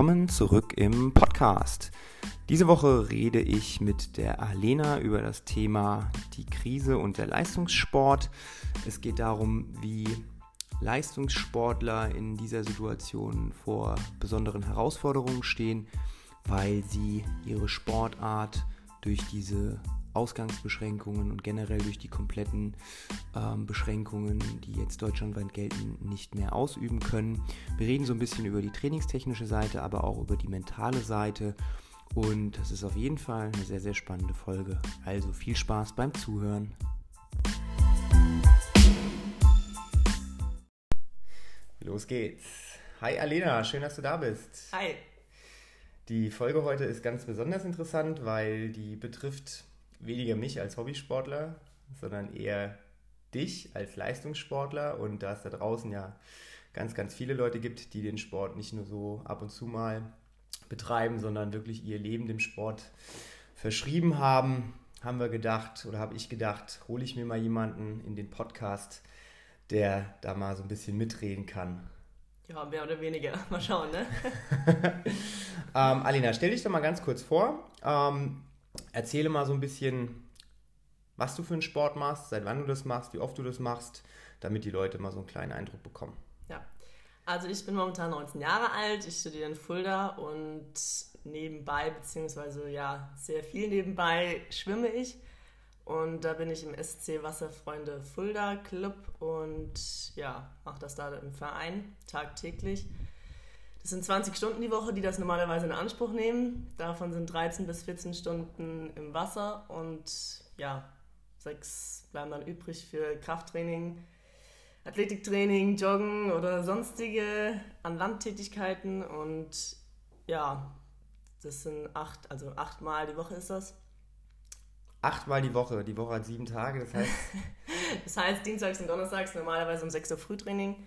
willkommen zurück im Podcast. Diese Woche rede ich mit der Alena über das Thema die Krise und der Leistungssport. Es geht darum, wie Leistungssportler in dieser Situation vor besonderen Herausforderungen stehen, weil sie ihre Sportart durch diese Ausgangsbeschränkungen und generell durch die kompletten ähm, Beschränkungen, die jetzt deutschlandweit gelten, nicht mehr ausüben können. Wir reden so ein bisschen über die trainingstechnische Seite, aber auch über die mentale Seite. Und das ist auf jeden Fall eine sehr, sehr spannende Folge. Also viel Spaß beim Zuhören. Los geht's. Hi Alena, schön, dass du da bist. Hi. Die Folge heute ist ganz besonders interessant, weil die betrifft weniger mich als Hobbysportler, sondern eher dich als Leistungssportler und da es da draußen ja ganz, ganz viele Leute gibt, die den Sport nicht nur so ab und zu mal betreiben, sondern wirklich ihr Leben dem Sport verschrieben haben, haben wir gedacht oder habe ich gedacht, hole ich mir mal jemanden in den Podcast, der da mal so ein bisschen mitreden kann. Ja, mehr oder weniger. Mal schauen, ne? ähm, Alina, stell dich doch mal ganz kurz vor. Ähm, Erzähle mal so ein bisschen, was du für einen Sport machst, seit wann du das machst, wie oft du das machst, damit die Leute mal so einen kleinen Eindruck bekommen. Ja, also ich bin momentan 19 Jahre alt, ich studiere in Fulda und nebenbei, beziehungsweise ja, sehr viel nebenbei schwimme ich. Und da bin ich im SC Wasserfreunde Fulda Club und ja, mache das da im Verein tagtäglich. Das sind 20 Stunden die Woche, die das normalerweise in Anspruch nehmen. Davon sind 13 bis 14 Stunden im Wasser und ja, sechs bleiben dann übrig für Krafttraining, Athletiktraining, Joggen oder sonstige an Landtätigkeiten und ja, das sind acht, also achtmal die Woche ist das. Achtmal die Woche, die Woche hat sieben Tage, das heißt. das heißt, Dienstags und Donnerstags normalerweise um 6 Uhr Frühtraining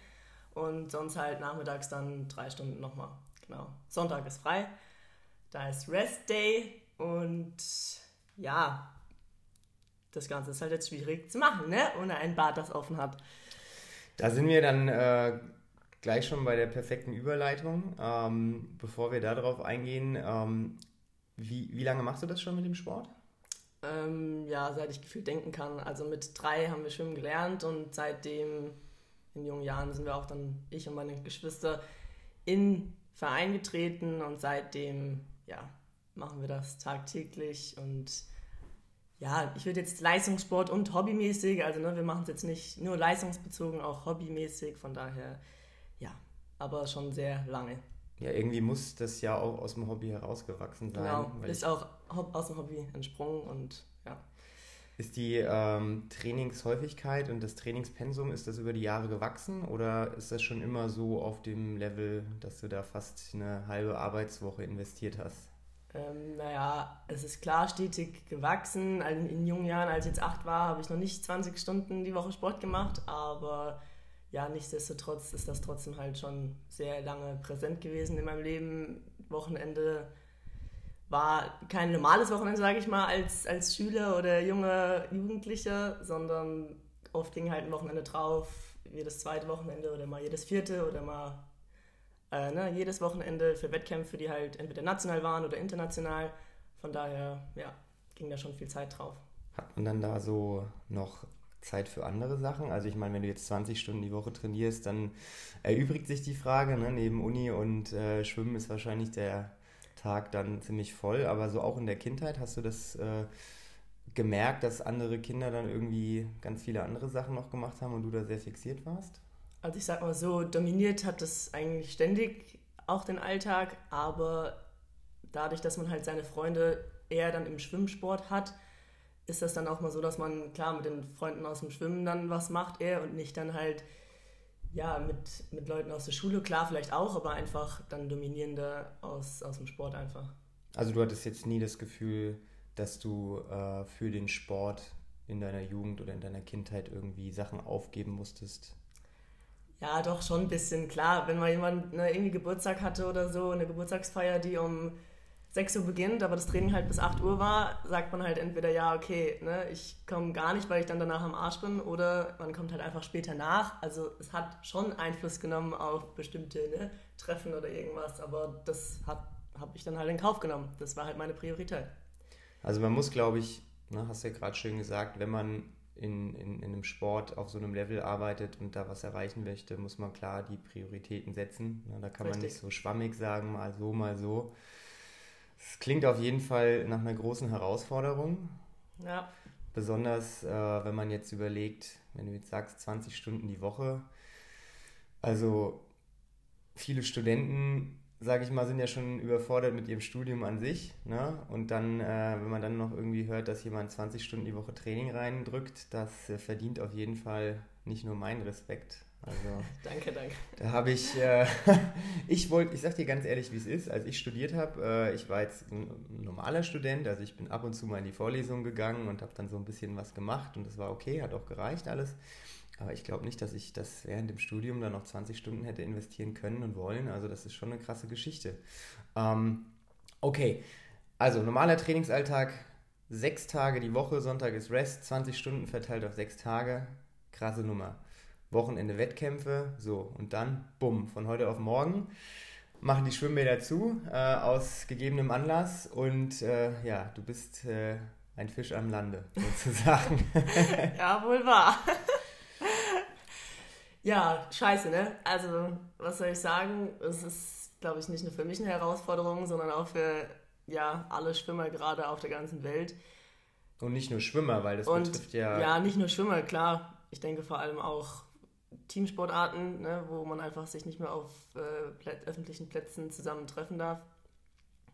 und sonst halt nachmittags dann drei Stunden nochmal. Genau. Sonntag ist frei. Da ist Rest Day und ja, das Ganze ist halt jetzt schwierig zu machen, ne? Ohne ein Bad, das offen hat. Da sind wir dann äh, gleich schon bei der perfekten Überleitung. Ähm, bevor wir darauf eingehen, ähm, wie, wie lange machst du das schon mit dem Sport? Ähm, ja, seit ich gefühlt denken kann. Also mit drei haben wir Schwimmen gelernt und seitdem in jungen Jahren sind wir auch dann, ich und meine Geschwister, in Verein getreten und seitdem, ja, machen wir das tagtäglich und ja, ich würde jetzt Leistungssport und hobbymäßig, also ne, wir machen es jetzt nicht nur leistungsbezogen, auch hobbymäßig, von daher, ja, aber schon sehr lange. Ja, irgendwie muss das ja auch aus dem Hobby herausgewachsen sein. Genau, ist auch aus dem Hobby entsprungen und ja. Ist die ähm, Trainingshäufigkeit und das Trainingspensum, ist das über die Jahre gewachsen oder ist das schon immer so auf dem Level, dass du da fast eine halbe Arbeitswoche investiert hast? Ähm, naja, es ist klar stetig gewachsen. Also in jungen Jahren, als ich jetzt acht war, habe ich noch nicht 20 Stunden die Woche Sport gemacht, aber ja, nichtsdestotrotz ist das trotzdem halt schon sehr lange präsent gewesen in meinem Leben. Wochenende war kein normales Wochenende, sage ich mal, als, als Schüler oder junger Jugendlicher, sondern oft ging halt ein Wochenende drauf, jedes zweite Wochenende oder mal jedes vierte oder mal äh, ne, jedes Wochenende für Wettkämpfe, die halt entweder national waren oder international. Von daher, ja, ging da schon viel Zeit drauf. Hat man dann da so noch Zeit für andere Sachen? Also ich meine, wenn du jetzt 20 Stunden die Woche trainierst, dann erübrigt sich die Frage, ne? neben Uni und äh, Schwimmen ist wahrscheinlich der Tag dann ziemlich voll, aber so auch in der Kindheit hast du das äh, gemerkt, dass andere Kinder dann irgendwie ganz viele andere Sachen noch gemacht haben und du da sehr fixiert warst? Also ich sag mal so, dominiert hat das eigentlich ständig auch den Alltag, aber dadurch, dass man halt seine Freunde eher dann im Schwimmsport hat, ist das dann auch mal so, dass man klar mit den Freunden aus dem Schwimmen dann was macht eher und nicht dann halt ja, mit, mit Leuten aus der Schule, klar, vielleicht auch, aber einfach dann dominierender aus, aus dem Sport einfach. Also du hattest jetzt nie das Gefühl, dass du äh, für den Sport in deiner Jugend oder in deiner Kindheit irgendwie Sachen aufgeben musstest? Ja, doch schon ein bisschen, klar. Wenn mal jemand ne, irgendwie Geburtstag hatte oder so, eine Geburtstagsfeier, die um 6 Uhr beginnt, aber das Training halt bis 8 Uhr war, sagt man halt entweder ja, okay, ne, ich komme gar nicht, weil ich dann danach am Arsch bin, oder man kommt halt einfach später nach. Also es hat schon Einfluss genommen auf bestimmte ne, Treffen oder irgendwas, aber das habe ich dann halt in Kauf genommen. Das war halt meine Priorität. Also man muss, glaube ich, ne, hast du ja gerade schön gesagt, wenn man in, in, in einem Sport auf so einem Level arbeitet und da was erreichen möchte, muss man klar die Prioritäten setzen. Ne, da kann Richtig. man nicht so schwammig sagen, mal so, mal so es klingt auf jeden Fall nach einer großen Herausforderung. Ja. Besonders, äh, wenn man jetzt überlegt, wenn du jetzt sagst, 20 Stunden die Woche. Also viele Studenten, sage ich mal, sind ja schon überfordert mit ihrem Studium an sich. Ne? Und dann, äh, wenn man dann noch irgendwie hört, dass jemand 20 Stunden die Woche Training reindrückt, das äh, verdient auf jeden Fall nicht nur meinen Respekt, also, danke, danke. Da habe ich, äh, ich wollte, ich sag dir ganz ehrlich, wie es ist, als ich studiert habe, äh, ich war jetzt ein normaler Student, also ich bin ab und zu mal in die Vorlesung gegangen und habe dann so ein bisschen was gemacht und das war okay, hat auch gereicht alles. Aber ich glaube nicht, dass ich das während dem Studium dann noch 20 Stunden hätte investieren können und wollen. Also das ist schon eine krasse Geschichte. Ähm, okay, also normaler Trainingsalltag, sechs Tage die Woche, Sonntag ist Rest, 20 Stunden verteilt auf sechs Tage, krasse Nummer. Wochenende Wettkämpfe, so und dann, bumm, von heute auf morgen machen die Schwimmbäder zu, äh, aus gegebenem Anlass und äh, ja, du bist äh, ein Fisch am Lande, sozusagen. ja, wohl wahr. ja, scheiße, ne? Also, was soll ich sagen? Es ist, glaube ich, nicht nur für mich eine Herausforderung, sondern auch für ja, alle Schwimmer gerade auf der ganzen Welt. Und nicht nur Schwimmer, weil das und, betrifft ja. Ja, nicht nur Schwimmer, klar. Ich denke vor allem auch Teamsportarten, ne, wo man einfach sich nicht mehr auf äh, plä öffentlichen Plätzen zusammentreffen darf.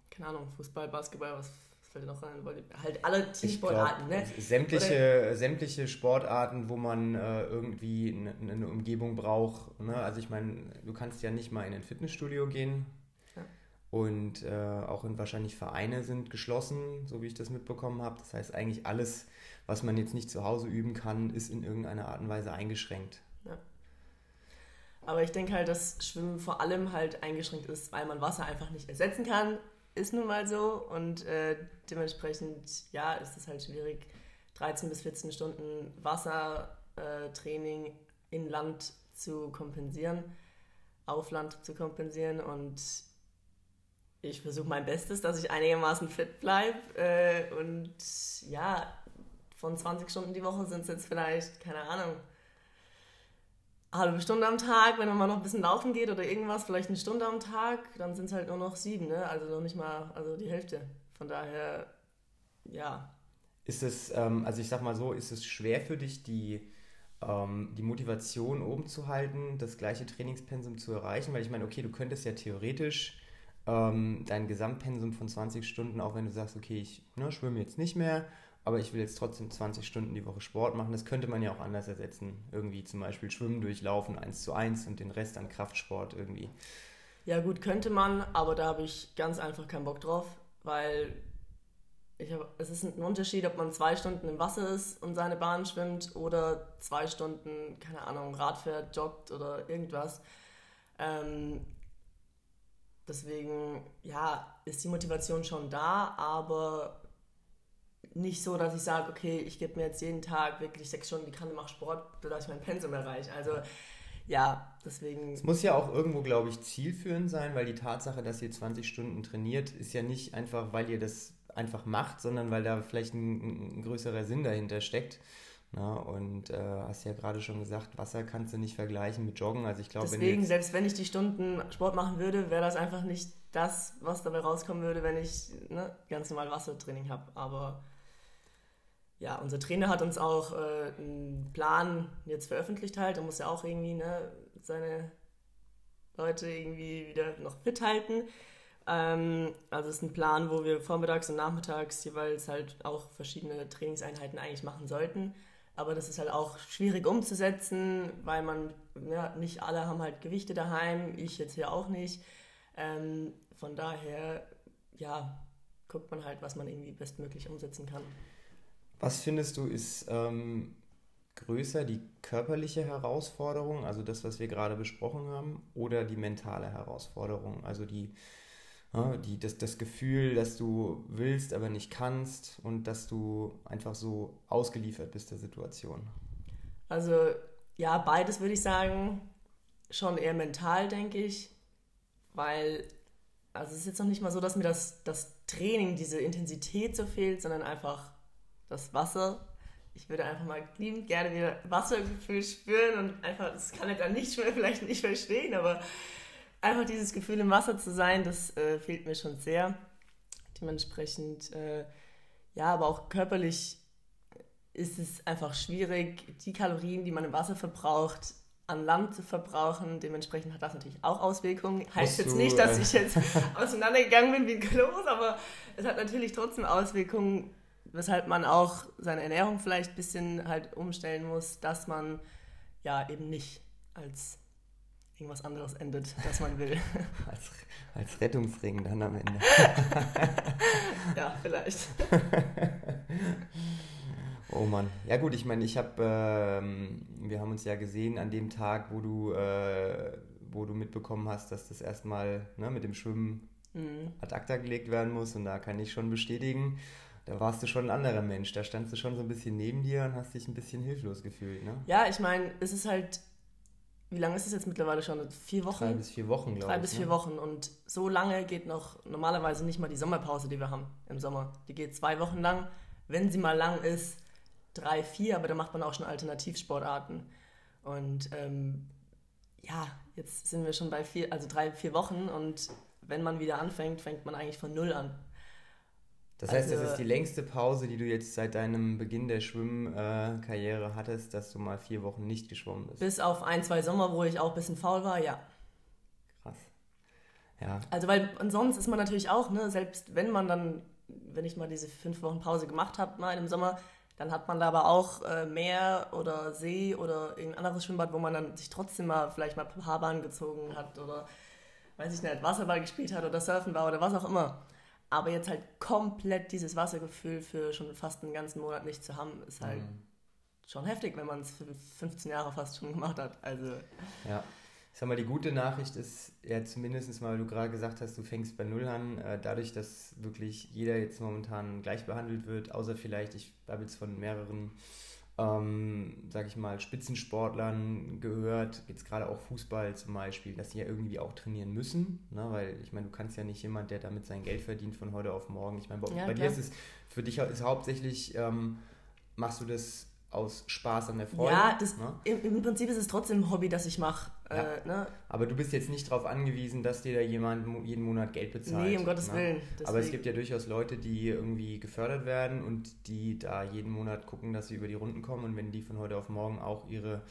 Keine Ahnung, Fußball, Basketball, was, was fällt dir noch rein? Halt alle Teamsportarten, glaub, ne? Sämtliche, sämtliche Sportarten, wo man äh, irgendwie eine, eine, Umgebung braucht. Ne? Also ich meine, du kannst ja nicht mal in ein Fitnessstudio gehen. Ja. Und äh, auch in wahrscheinlich Vereine sind geschlossen, so wie ich das mitbekommen habe. Das heißt, eigentlich alles, was man jetzt nicht zu Hause üben kann, ist in irgendeiner Art und Weise eingeschränkt. Ja. Aber ich denke halt, dass Schwimmen vor allem halt eingeschränkt ist, weil man Wasser einfach nicht ersetzen kann. Ist nun mal so. Und äh, dementsprechend, ja, ist es halt schwierig, 13 bis 14 Stunden Wassertraining äh, in Land zu kompensieren, auf Land zu kompensieren. Und ich versuche mein Bestes, dass ich einigermaßen fit bleibe. Äh, und ja, von 20 Stunden die Woche sind es jetzt vielleicht, keine Ahnung, halbe Stunde am Tag, wenn man mal noch ein bisschen laufen geht oder irgendwas, vielleicht eine Stunde am Tag, dann sind es halt nur noch sieben, ne? Also noch nicht mal, also die Hälfte. Von daher, ja. Ist es, ähm, also ich sag mal so, ist es schwer für dich, die, ähm, die Motivation oben zu halten, das gleiche Trainingspensum zu erreichen? Weil ich meine, okay, du könntest ja theoretisch ähm, dein Gesamtpensum von 20 Stunden, auch wenn du sagst, okay, ich ne, schwimme jetzt nicht mehr, aber ich will jetzt trotzdem 20 Stunden die Woche Sport machen. Das könnte man ja auch anders ersetzen. Irgendwie zum Beispiel Schwimmen durchlaufen, 1 zu 1 und den Rest an Kraftsport irgendwie. Ja gut, könnte man, aber da habe ich ganz einfach keinen Bock drauf, weil ich hab, es ist ein Unterschied, ob man zwei Stunden im Wasser ist und seine Bahn schwimmt oder zwei Stunden, keine Ahnung, Rad fährt, joggt oder irgendwas. Ähm, deswegen, ja, ist die Motivation schon da, aber nicht so, dass ich sage, okay, ich gebe mir jetzt jeden Tag wirklich sechs Stunden die Kante, mache Sport, sodass ich mein Pensum erreiche. Also ja, deswegen. Es muss ja auch irgendwo, glaube ich, zielführend sein, weil die Tatsache, dass ihr 20 Stunden trainiert, ist ja nicht einfach, weil ihr das einfach macht, sondern weil da vielleicht ein, ein größerer Sinn dahinter steckt. Na, und äh, hast ja gerade schon gesagt, Wasser kannst du nicht vergleichen mit Joggen. Also ich glaube, Deswegen, wenn selbst wenn ich die Stunden Sport machen würde, wäre das einfach nicht das, was dabei rauskommen würde, wenn ich ne, ganz normal Wassertraining habe. Aber ja, unser Trainer hat uns auch äh, einen Plan jetzt veröffentlicht halt. Er muss ja auch irgendwie ne, seine Leute irgendwie wieder noch fit halten. Ähm, also es ist ein Plan, wo wir vormittags und nachmittags jeweils halt auch verschiedene Trainingseinheiten eigentlich machen sollten. Aber das ist halt auch schwierig umzusetzen, weil man, ja, nicht alle haben halt Gewichte daheim, ich jetzt hier auch nicht. Ähm, von daher, ja, guckt man halt, was man irgendwie bestmöglich umsetzen kann. Was findest du ist ähm, größer, die körperliche Herausforderung, also das, was wir gerade besprochen haben, oder die mentale Herausforderung, also die Ja, die, das, das Gefühl, dass du willst, aber nicht kannst und dass du einfach so ausgeliefert bist der Situation? Also ja, beides würde ich sagen. Schon eher mental, denke ich. Weil, also es ist jetzt noch nicht mal so, dass mir das, das Training, diese Intensität so fehlt, sondern einfach das Wasser. Ich würde einfach mal liebend gerne wieder Wassergefühl spüren und einfach, das kann ich dann nicht mehr, vielleicht nicht verstehen, aber einfach dieses Gefühl im Wasser zu sein, das äh, fehlt mir schon sehr. Dementsprechend, äh, ja, aber auch körperlich ist es einfach schwierig, die Kalorien, die man im Wasser verbraucht, an Land zu verbrauchen. Dementsprechend hat das natürlich auch Auswirkungen. Heißt jetzt nicht, dass äh, ich jetzt auseinandergegangen bin wie ein Klos, aber es hat natürlich trotzdem Auswirkungen, weshalb man auch seine Ernährung vielleicht ein bisschen halt umstellen muss, dass man ja eben nicht als irgendwas anderes endet, das man will. als, als Rettungsring dann am Ende. ja, vielleicht. Oh Mann. Ja gut, ich meine, ich habe, ähm, wir haben uns ja gesehen an dem Tag, wo du, äh, wo du mitbekommen hast, dass das erstmal ne, mit dem Schwimmen mhm. ad acta gelegt werden muss und da kann ich schon bestätigen, da warst du schon ein anderer Mensch. Da standst du schon so ein bisschen neben dir und hast dich ein bisschen hilflos gefühlt, ne? Ja, ich meine, es ist halt, wie lange ist es jetzt mittlerweile schon? Vier Wochen? Drei bis vier Wochen, glaube ich. Drei bis vier ne? Wochen und so lange geht noch normalerweise nicht mal die Sommerpause, die wir haben im Sommer. Die geht zwei Wochen lang. Wenn sie mal lang ist, drei, vier, aber da macht man auch schon Alternativsportarten. Und ähm, ja, jetzt sind wir schon bei vier, also drei, vier Wochen und wenn man wieder anfängt, fängt man eigentlich von null an. Das heißt, also, das ist die längste Pause, die du jetzt seit deinem Beginn der Schwimmkarriere hattest, dass du mal vier Wochen nicht geschwommen bist. Bis auf ein, zwei Sommer, wo ich auch ein bisschen faul war, ja. Krass. Ja. Also, weil ansonsten ist man natürlich auch, ne, selbst wenn man dann, wenn ich mal diese fünf Wochen Pause gemacht habe, mal im Sommer, dann hat man da aber auch äh, Meer oder See oder irgendein anderes Schwimmbad, wo man dann sich trotzdem mal vielleicht mal Paarbahn gezogen hat oder weiß ich nicht, Wasserball gespielt hat oder Surfen war oder was auch immer. Aber jetzt halt komplett dieses Wassergefühl für schon fast einen ganzen Monat nicht zu haben, ist halt mhm. schon heftig, wenn man es für 15 Jahre fast schon gemacht hat. Also ja. Ich sag mal, die gute Nachricht ist ja zumindest mal, weil du gerade gesagt hast, du fängst bei Null an, äh, dadurch, dass wirklich jeder jetzt momentan gleich behandelt wird, außer vielleicht, ich habe jetzt von mehreren, ähm, sag ich mal, Spitzensportlern gehört, jetzt gerade auch Fußball zum Beispiel, dass sie ja irgendwie auch trainieren müssen, ne? weil ich meine, du kannst ja nicht jemand, der damit sein Geld verdient von heute auf morgen. Ich meine, bei, ja, bei dir ist es, für dich ist hauptsächlich, ähm, machst du das aus Spaß an der Freude. Ja, das, ne? im, im, Prinzip ist es trotzdem ein Hobby, das ich mache. Ja. Äh, ne? Aber du bist jetzt nicht darauf angewiesen, dass dir da jemand jeden Monat Geld bezahlt. Nee, um Gottes ne? Willen. Deswegen. Aber es gibt ja durchaus Leute, die irgendwie gefördert werden und die da jeden Monat gucken, dass sie über die Runden kommen und wenn die von heute auf morgen auch ihre,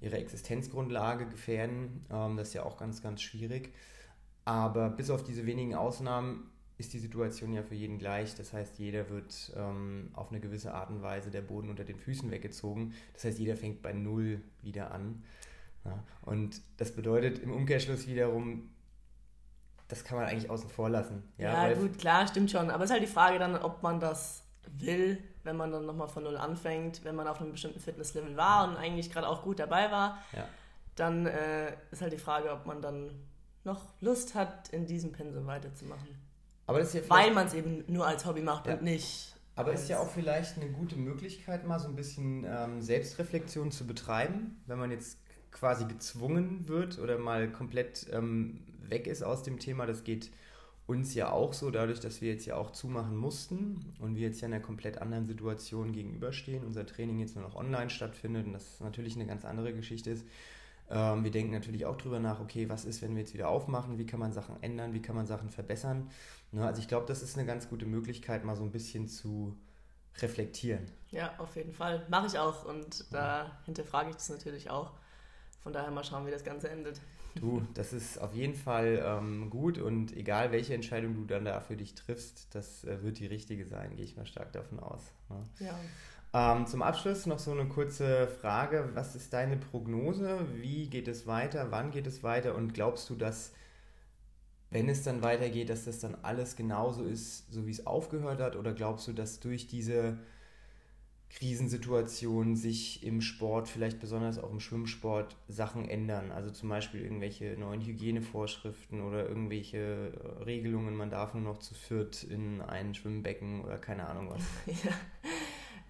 ihre Existenzgrundlage gefährden, ähm, das ist ja auch ganz, ganz schwierig. Aber bis auf diese wenigen Ausnahmen ist die Situation ja für jeden gleich. Das heißt, jeder wird ähm, auf eine gewisse Art und Weise der Boden unter den Füßen weggezogen. Das heißt, jeder fängt bei Null wieder an. Ja, und das bedeutet im Umkehrschluss wiederum, das kann man eigentlich außen vor lassen. Ja, ja gut, klar, stimmt schon. Aber es ist halt die Frage dann, ob man das will, wenn man dann nochmal von Null anfängt, wenn man auf einem bestimmten Fitnesslevel war und eigentlich gerade auch gut dabei war. Ja. Dann äh, ist halt die Frage, ob man dann noch Lust hat, in diesem Pensum weiterzumachen. Aber das ist ja Weil man es eben nur als Hobby macht ja. und nicht. Aber ist ja auch vielleicht eine gute Möglichkeit, mal so ein bisschen ähm, Selbstreflexion zu betreiben, wenn man jetzt quasi gezwungen wird oder mal komplett ähm, weg ist aus dem Thema. Das geht uns ja auch so, dadurch, dass wir jetzt ja auch zumachen mussten und wir jetzt ja in einer komplett anderen Situation gegenüberstehen. Unser Training jetzt nur noch online stattfindet und das natürlich eine ganz andere Geschichte ist. Ähm, wir denken natürlich auch darüber nach, okay, was ist, wenn wir jetzt wieder aufmachen? Wie kann man Sachen ändern? Wie kann man Sachen verbessern? Ne, also ich glaube, das ist eine ganz gute Möglichkeit, mal so ein bisschen zu reflektieren. Ja, auf jeden Fall. Mache ich auch und da hinterfrage ich das natürlich auch. Von daher mal schauen, wie das Ganze endet. Du, das ist auf jeden Fall ähm, gut und egal welche Entscheidung du dann da für dich triffst, das äh, wird die richtige sein, gehe ich mal stark davon aus. Ne? Ja. Ähm, zum Abschluss noch so eine kurze Frage. Was ist deine Prognose? Wie geht es weiter? Wann geht es weiter? Und glaubst du, dass wenn es dann weitergeht, dass das dann alles genauso ist, so wie es aufgehört hat? Oder glaubst du, dass durch diese Krisensituationen sich im Sport, vielleicht besonders auch im Schwimmsport, Sachen ändern. Also zum Beispiel irgendwelche neuen Hygienevorschriften oder irgendwelche äh, Regelungen, man darf nur noch zu viert in ein Schwimmbecken oder keine Ahnung was. ja.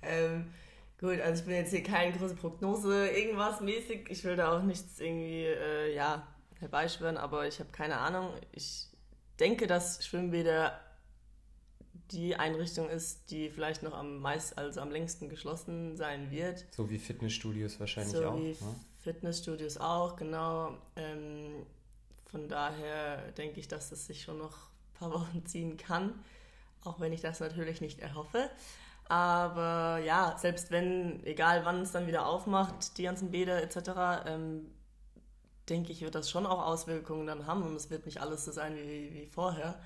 Ähm, gut, also ich bin jetzt hier keine große Prognose, irgendwas mäßig. Ich will da auch nichts irgendwie, äh, ja, herbeischwören, aber ich habe keine Ahnung. Ich denke, dass Schwimmbäder die Einrichtung ist, die vielleicht noch am meist, also am längsten geschlossen sein wird. So wie Fitnessstudios wahrscheinlich so auch. Wie ne? Fitnessstudios auch, genau. Ähm, von daher denke ich, dass das sich schon noch ein paar Wochen ziehen kann, auch wenn ich das natürlich nicht erhoffe. Aber ja, selbst wenn, egal wann es dann wieder aufmacht, die ganzen Bäder etc., ähm, denke ich, wird das schon auch Auswirkungen dann haben und es wird nicht alles so sein wie, wie vorher.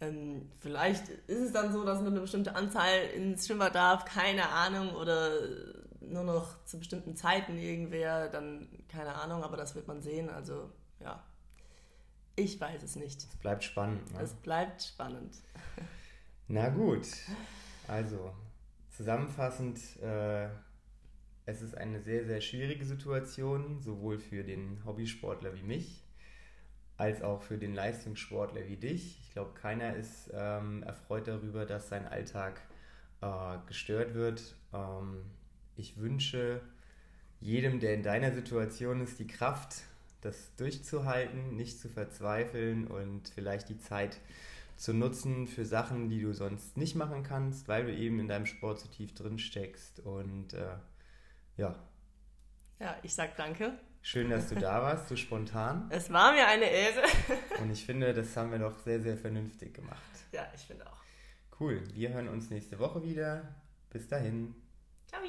Ähm, vielleicht ist es dann so, dass nur eine bestimmte Anzahl ins Schwimmbad darf, keine Ahnung, oder nur noch zu bestimmten Zeiten irgendwer, dann keine Ahnung, aber das wird man sehen. Also ja, ich weiß es nicht. Es bleibt spannend. Ne? Es bleibt spannend. Na gut, also zusammenfassend, äh, es ist eine sehr, sehr schwierige Situation, sowohl für den Hobbysportler wie mich, als auch für den Leistungssportler wie dich. Ich glaube, keiner ist ähm, erfreut darüber, dass sein Alltag äh, gestört wird. Ähm, ich wünsche jedem, der in deiner Situation ist, die Kraft, das durchzuhalten, nicht zu verzweifeln und vielleicht die Zeit zu nutzen für Sachen, die du sonst nicht machen kannst, weil du eben in deinem Sport so tief drin steckst. Und äh, ja. Ja, ich sag danke. Schön, dass du da warst, so spontan. Es war mir eine Ehre. Und ich finde, das haben wir doch sehr, sehr vernünftig gemacht. Ja, ich finde auch. Cool. Wir hören uns nächste Woche wieder. Bis dahin. Ciao.